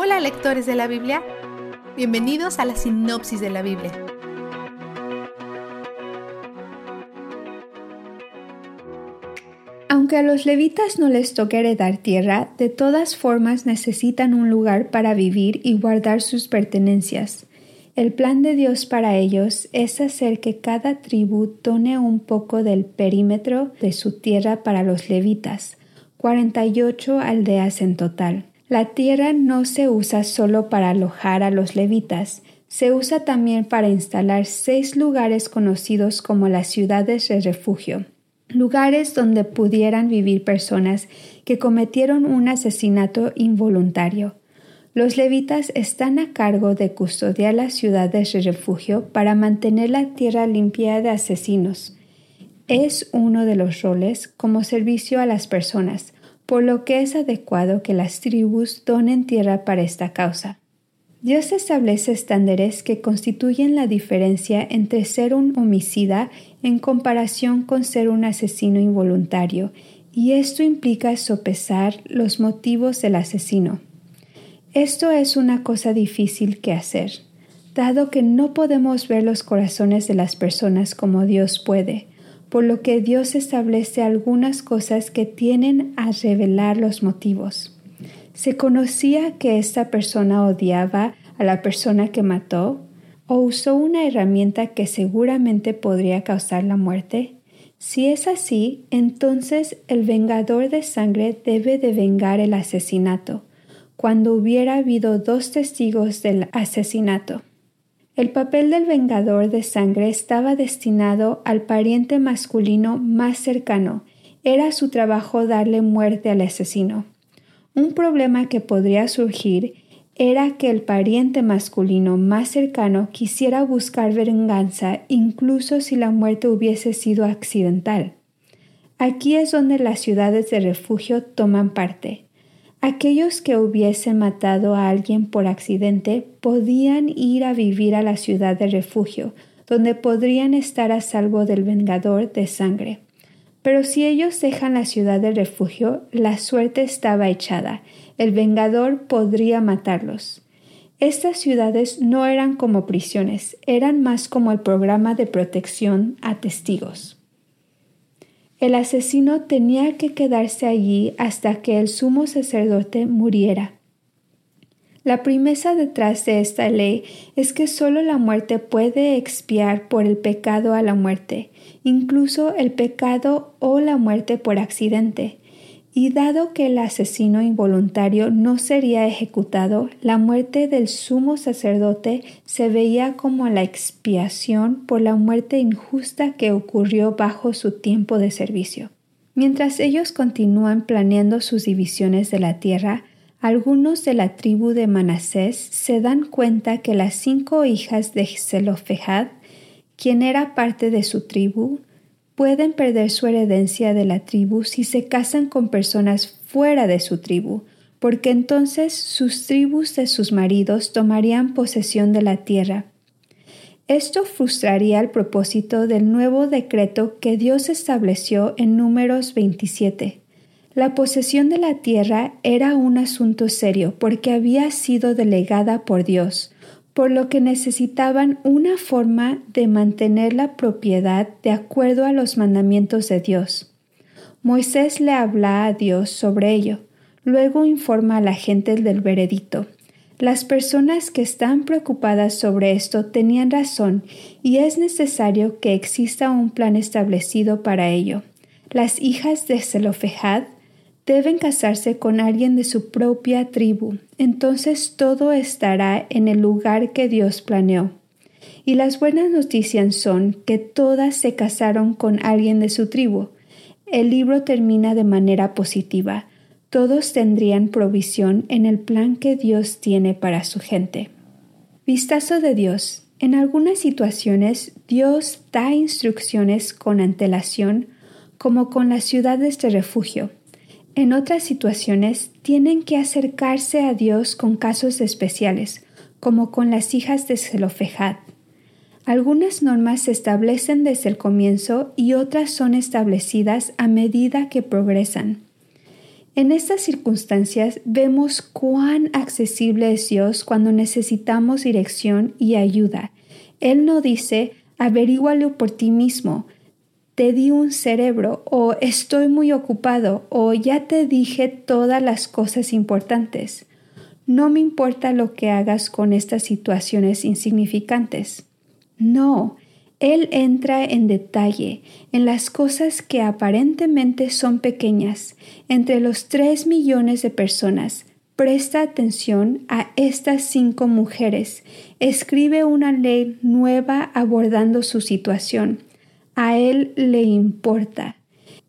Hola lectores de la Biblia, bienvenidos a la sinopsis de la Biblia. Aunque a los levitas no les toque heredar tierra, de todas formas necesitan un lugar para vivir y guardar sus pertenencias. El plan de Dios para ellos es hacer que cada tribu tone un poco del perímetro de su tierra para los levitas, 48 aldeas en total. La tierra no se usa solo para alojar a los levitas, se usa también para instalar seis lugares conocidos como las ciudades de refugio, lugares donde pudieran vivir personas que cometieron un asesinato involuntario. Los levitas están a cargo de custodiar las ciudades de refugio para mantener la tierra limpia de asesinos. Es uno de los roles como servicio a las personas, por lo que es adecuado que las tribus donen tierra para esta causa. Dios establece estándares que constituyen la diferencia entre ser un homicida en comparación con ser un asesino involuntario, y esto implica sopesar los motivos del asesino. Esto es una cosa difícil que hacer, dado que no podemos ver los corazones de las personas como Dios puede, por lo que Dios establece algunas cosas que tienen a revelar los motivos. ¿Se conocía que esta persona odiaba a la persona que mató? ¿O usó una herramienta que seguramente podría causar la muerte? Si es así, entonces el vengador de sangre debe de vengar el asesinato, cuando hubiera habido dos testigos del asesinato. El papel del vengador de sangre estaba destinado al pariente masculino más cercano. Era su trabajo darle muerte al asesino. Un problema que podría surgir era que el pariente masculino más cercano quisiera buscar venganza incluso si la muerte hubiese sido accidental. Aquí es donde las ciudades de refugio toman parte. Aquellos que hubiesen matado a alguien por accidente podían ir a vivir a la ciudad de refugio, donde podrían estar a salvo del vengador de sangre. Pero si ellos dejan la ciudad de refugio, la suerte estaba echada. El vengador podría matarlos. Estas ciudades no eran como prisiones, eran más como el programa de protección a testigos. El asesino tenía que quedarse allí hasta que el sumo sacerdote muriera. La primeza detrás de esta ley es que sólo la muerte puede expiar por el pecado a la muerte, incluso el pecado o la muerte por accidente. Y dado que el asesino involuntario no sería ejecutado, la muerte del sumo sacerdote se veía como la expiación por la muerte injusta que ocurrió bajo su tiempo de servicio. Mientras ellos continúan planeando sus divisiones de la tierra, algunos de la tribu de Manasés se dan cuenta que las cinco hijas de Zelofehad, quien era parte de su tribu, pueden perder su herencia de la tribu si se casan con personas fuera de su tribu, porque entonces sus tribus de sus maridos tomarían posesión de la tierra. Esto frustraría el propósito del nuevo decreto que Dios estableció en números 27. La posesión de la tierra era un asunto serio porque había sido delegada por Dios, por lo que necesitaban una forma de mantener la propiedad de acuerdo a los mandamientos de Dios. Moisés le habla a Dios sobre ello, luego informa a la gente del veredicto. Las personas que están preocupadas sobre esto tenían razón y es necesario que exista un plan establecido para ello. Las hijas de Zelofejad deben casarse con alguien de su propia tribu, entonces todo estará en el lugar que Dios planeó. Y las buenas noticias son que todas se casaron con alguien de su tribu. El libro termina de manera positiva. Todos tendrían provisión en el plan que Dios tiene para su gente. Vistazo de Dios. En algunas situaciones Dios da instrucciones con antelación, como con las ciudades de refugio. En otras situaciones tienen que acercarse a Dios con casos especiales, como con las hijas de Zelofejad. Algunas normas se establecen desde el comienzo y otras son establecidas a medida que progresan. En estas circunstancias vemos cuán accesible es Dios cuando necesitamos dirección y ayuda. Él no dice, averígualo por ti mismo, te di un cerebro o estoy muy ocupado o ya te dije todas las cosas importantes. No me importa lo que hagas con estas situaciones insignificantes. No, Él entra en detalle en las cosas que aparentemente son pequeñas entre los tres millones de personas. Presta atención a estas cinco mujeres. Escribe una ley nueva abordando su situación a Él le importa.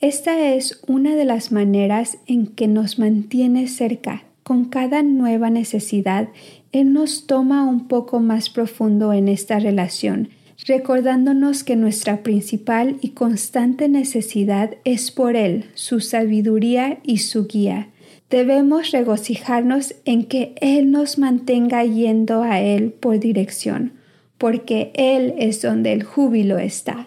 Esta es una de las maneras en que nos mantiene cerca. Con cada nueva necesidad, Él nos toma un poco más profundo en esta relación, recordándonos que nuestra principal y constante necesidad es por Él, su sabiduría y su guía. Debemos regocijarnos en que Él nos mantenga yendo a Él por dirección, porque Él es donde el júbilo está.